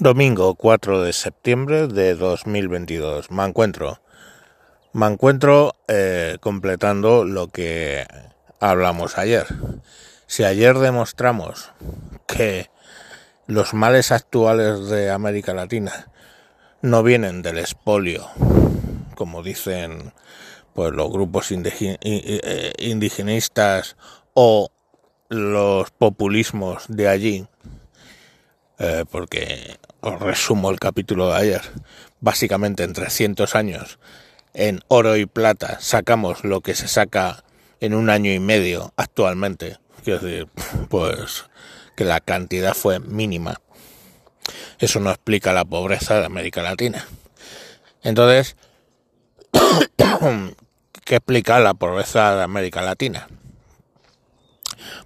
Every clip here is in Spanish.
Domingo 4 de septiembre de 2022. Me encuentro. Me encuentro eh, completando lo que hablamos ayer. Si ayer demostramos que los males actuales de América Latina no vienen del espolio, como dicen pues los grupos eh, indigenistas o los populismos de allí, eh, porque os resumo el capítulo de ayer, básicamente en 300 años, en oro y plata, sacamos lo que se saca en un año y medio actualmente. Quiero decir, pues que la cantidad fue mínima. Eso no explica la pobreza de América Latina. Entonces, ¿qué explica la pobreza de América Latina?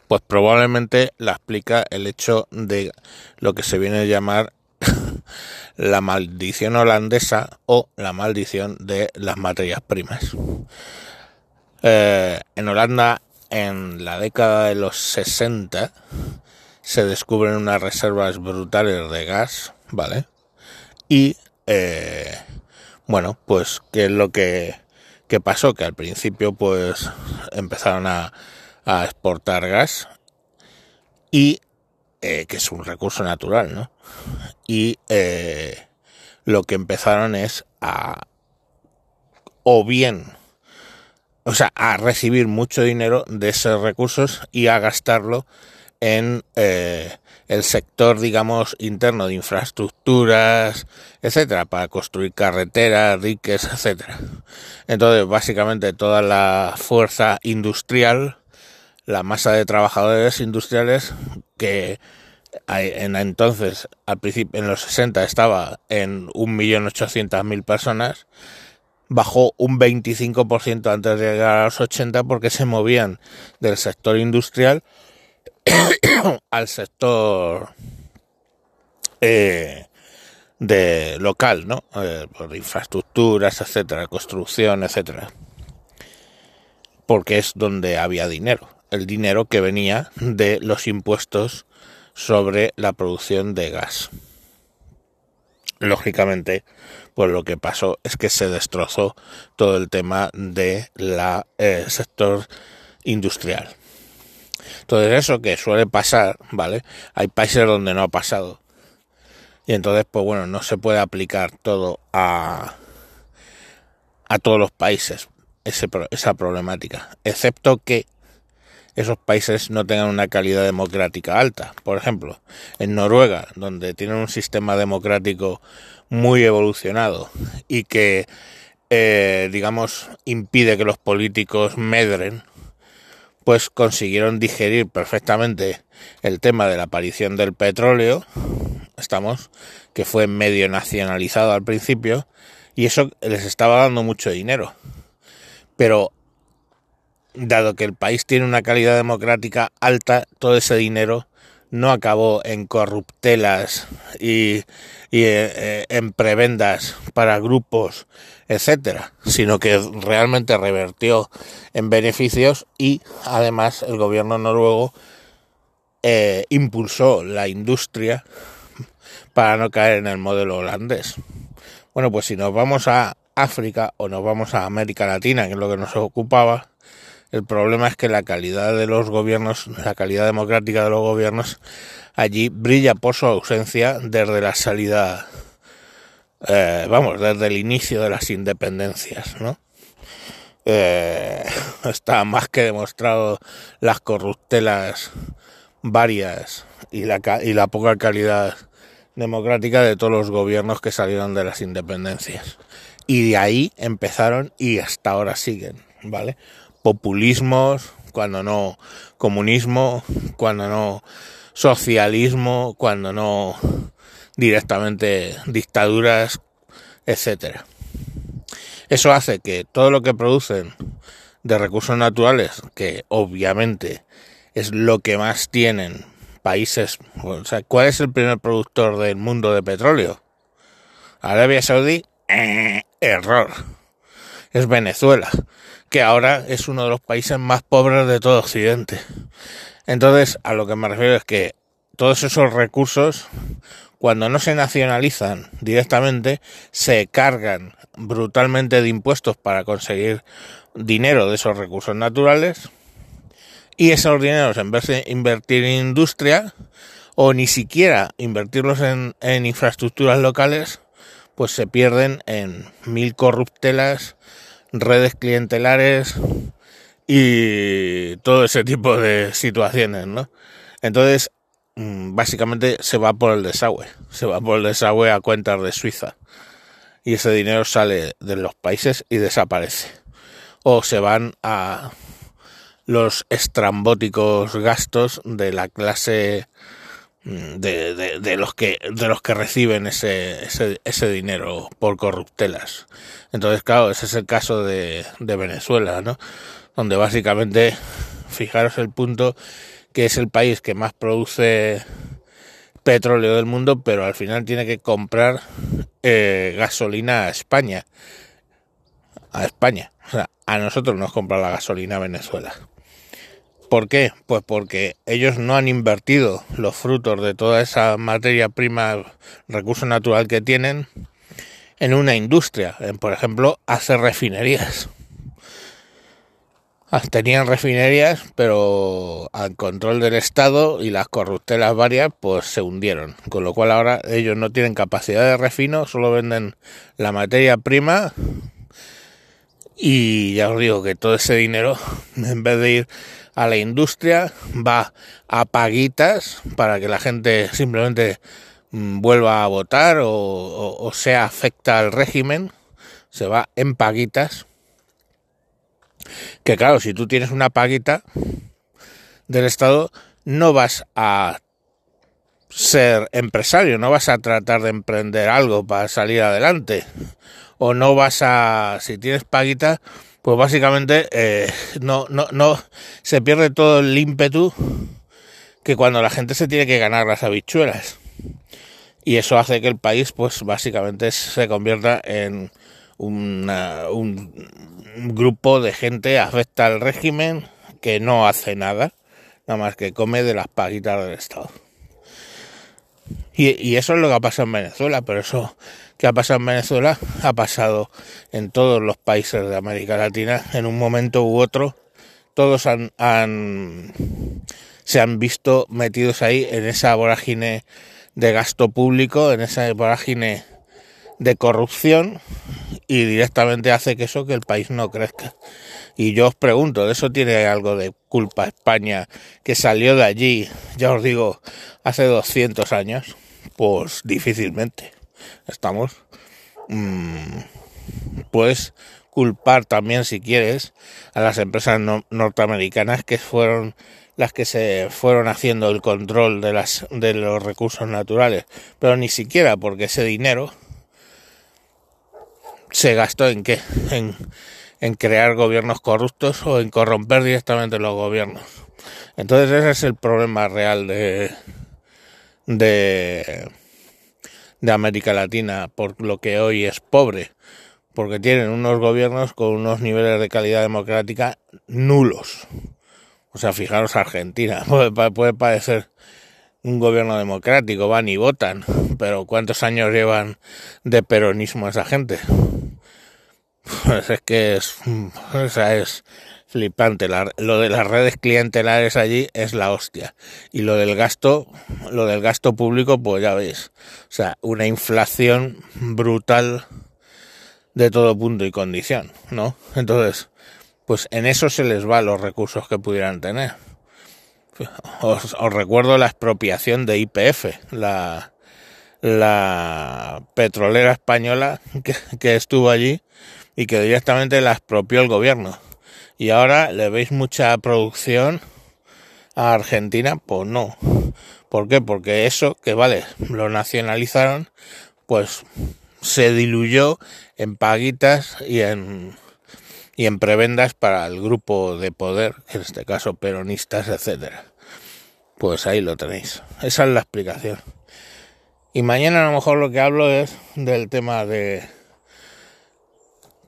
Pues probablemente la explica el hecho de lo que se viene a llamar la maldición holandesa o la maldición de las materias primas. Eh, en Holanda, en la década de los 60, se descubren unas reservas brutales de gas, ¿vale? Y, eh, bueno, pues, ¿qué es lo que, que pasó? Que al principio, pues, empezaron a, a exportar gas y eh, que es un recurso natural, ¿no? Y eh, lo que empezaron es a o bien o sea, a recibir mucho dinero de esos recursos y a gastarlo en eh, el sector, digamos, interno de infraestructuras, etcétera, para construir carreteras, diques, etcétera. Entonces, básicamente toda la fuerza industrial la masa de trabajadores industriales que en entonces, al principio, en los 60 estaba en 1.800.000 personas, bajó un 25% antes de llegar a los 80 porque se movían del sector industrial al sector eh, de local, ¿no? Eh, por infraestructuras, etcétera, construcción, etcétera. Porque es donde había dinero el dinero que venía de los impuestos sobre la producción de gas. Lógicamente, pues lo que pasó es que se destrozó todo el tema de la eh, sector industrial. Entonces eso que suele pasar, ¿vale? Hay países donde no ha pasado. Y entonces, pues bueno, no se puede aplicar todo a, a todos los países ese, esa problemática. Excepto que esos países no tengan una calidad democrática alta. Por ejemplo, en Noruega, donde tienen un sistema democrático muy evolucionado y que, eh, digamos, impide que los políticos medren, pues consiguieron digerir perfectamente el tema de la aparición del petróleo, estamos, que fue medio nacionalizado al principio, y eso les estaba dando mucho dinero. Pero dado que el país tiene una calidad democrática alta, todo ese dinero no acabó en corruptelas y, eh, eh, en prebendas para grupos, etcétera, sino que realmente revertió en beneficios y además el gobierno noruego eh, impulsó la industria para no caer en el modelo holandés. Bueno, pues si nos vamos a África o nos vamos a América Latina, que es lo que nos ocupaba, el problema es que la calidad de los gobiernos, la calidad democrática de los gobiernos allí brilla por su ausencia desde la salida, eh, vamos, desde el inicio de las independencias, ¿no? Eh, está más que demostrado las corruptelas varias y la, y la poca calidad democrática de todos los gobiernos que salieron de las independencias. Y de ahí empezaron y hasta ahora siguen, ¿vale? Populismos, cuando no comunismo, cuando no socialismo, cuando no directamente dictaduras, etcétera. Eso hace que todo lo que producen de recursos naturales, que obviamente es lo que más tienen países, o sea, ¿cuál es el primer productor del mundo de petróleo? Arabia Saudí, eh, error. Es Venezuela que ahora es uno de los países más pobres de todo Occidente. Entonces, a lo que me refiero es que todos esos recursos, cuando no se nacionalizan directamente, se cargan brutalmente de impuestos para conseguir dinero de esos recursos naturales y esos dineros en vez de invertir en industria o ni siquiera invertirlos en, en infraestructuras locales, pues se pierden en mil corruptelas, redes clientelares y todo ese tipo de situaciones, ¿no? Entonces, mm, básicamente se va por el desagüe, se va por el desagüe a cuentas de Suiza y ese dinero sale de los países y desaparece. O se van a los estrambóticos gastos de la clase mm, de, de, los que de los que reciben ese, ese, ese, dinero por corruptelas. Entonces, claro, ese es el caso de, de Venezuela, ¿no? Donde básicamente, fijaros el punto, que es el país que más produce petróleo del mundo, pero al final tiene que comprar eh, gasolina a España. A España. O sea, a nosotros nos compra la gasolina a Venezuela. ¿Por qué? Pues porque ellos no han invertido los frutos de toda esa materia prima, recurso natural que tienen, en una industria, en, por ejemplo, hacer refinerías. Ah, tenían refinerías, pero al control del Estado y las corruptelas varias, pues se hundieron. Con lo cual ahora ellos no tienen capacidad de refino, solo venden la materia prima. Y ya os digo que todo ese dinero, en vez de ir a la industria, va a paguitas para que la gente simplemente mm, vuelva a votar o, o, o sea afecta al régimen. Se va en paguitas que claro, si tú tienes una paguita del Estado, no vas a ser empresario, no vas a tratar de emprender algo para salir adelante. O no vas a, si tienes paguita, pues básicamente eh, no, no, no, se pierde todo el ímpetu que cuando la gente se tiene que ganar las habichuelas. Y eso hace que el país, pues básicamente se convierta en una, un grupo de gente afecta al régimen que no hace nada, nada más que come de las paguitas del Estado. Y, eso es lo que ha pasado en Venezuela, pero eso que ha pasado en Venezuela ha pasado en todos los países de América Latina en un momento u otro. Todos se han visto metidos ahí en esa vorágine de gasto público, en esa vorágine de corrupción y directamente hace que eso, que el país no crezca. Y yo os pregunto, ¿de eso tiene algo de culpa España que salió de allí, ya os digo, hace 200 años? Pues difícilmente. Estamos, mmm, pues culpar también, si quieres, a las empresas no, norteamericanas que fueron las que se fueron haciendo el control de las de los recursos naturales, pero ni siquiera porque ese dinero se gastó en qué? En, en crear gobiernos corruptos o en corromper directamente los gobiernos. Entonces ese es el problema real de, de, de América Latina, por lo que hoy es pobre, porque tienen unos gobiernos con unos niveles de calidad democrática nulos. O sea, fijaros Argentina, puede, puede parecer un gobierno democrático, van y votan, pero ¿cuántos años llevan de peronismo esa gente? Pues es que es, o sea, es flipante. lo de las redes clientelares allí es la hostia. Y lo del gasto, lo del gasto público, pues ya veis. O sea, una inflación brutal de todo punto y condición, ¿no? Entonces, pues en eso se les va los recursos que pudieran tener. Os, os recuerdo la expropiación de IPF, la, la petrolera española que, que estuvo allí y que directamente la expropió el gobierno. Y ahora le veis mucha producción a Argentina, pues no. ¿Por qué? Porque eso, que vale, lo nacionalizaron, pues se diluyó en paguitas y en y en prebendas para el grupo de poder, en este caso peronistas, etcétera. Pues ahí lo tenéis. Esa es la explicación. Y mañana a lo mejor lo que hablo es del tema de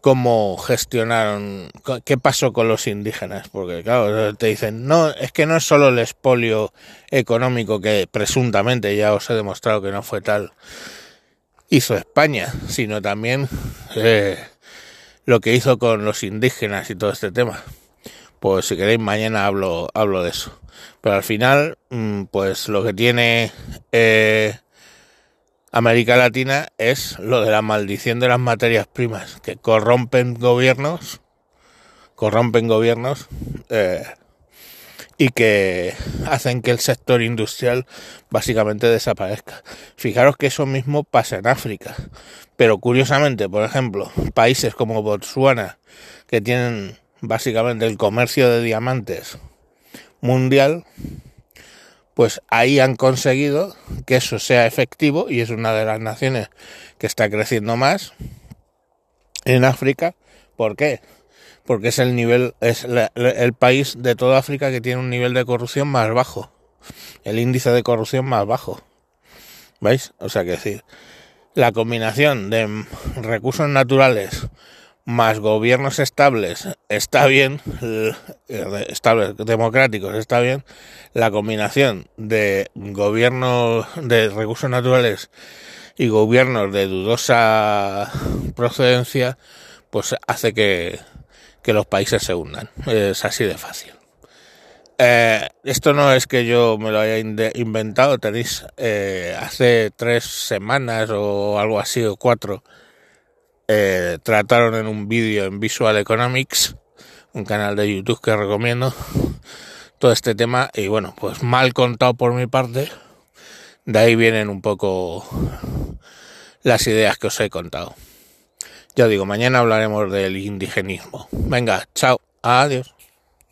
cómo gestionaron, qué pasó con los indígenas, porque claro, te dicen, no, es que no es solo el expolio económico que presuntamente ya os he demostrado que no fue tal, hizo España, sino también eh, lo que hizo con los indígenas y todo este tema. Pues si queréis mañana hablo, hablo de eso. Pero al final, mm, pues lo que tiene eh, América Latina es lo de la maldición de las materias primas, que corrompen gobiernos, corrompen gobiernos eh, y que hacen que el sector industrial básicamente desaparezca. Fijaros que eso mismo pasa en África, pero curiosamente, por ejemplo, países como Botswana, que tienen básicamente el comercio de diamantes mundial, pues ahí han conseguido que eso sea efectivo y es una de las naciones que está creciendo más en África. ¿Por qué? Porque es el nivel, es el país de toda África que tiene un nivel de corrupción más bajo, el índice de corrupción más bajo. ¿Veis? O sea que decir, la combinación de recursos naturales más gobiernos estables está bien, estables, democráticos está bien, la combinación de gobiernos de recursos naturales y gobiernos de dudosa procedencia, pues hace que, que los países se hundan. Es así de fácil. Eh, esto no es que yo me lo haya inventado, tenéis eh, hace tres semanas o algo así, o cuatro, eh, trataron en un vídeo en Visual Economics, un canal de YouTube que recomiendo, todo este tema y bueno, pues mal contado por mi parte, de ahí vienen un poco las ideas que os he contado. Ya digo, mañana hablaremos del indigenismo. Venga, chao, adiós.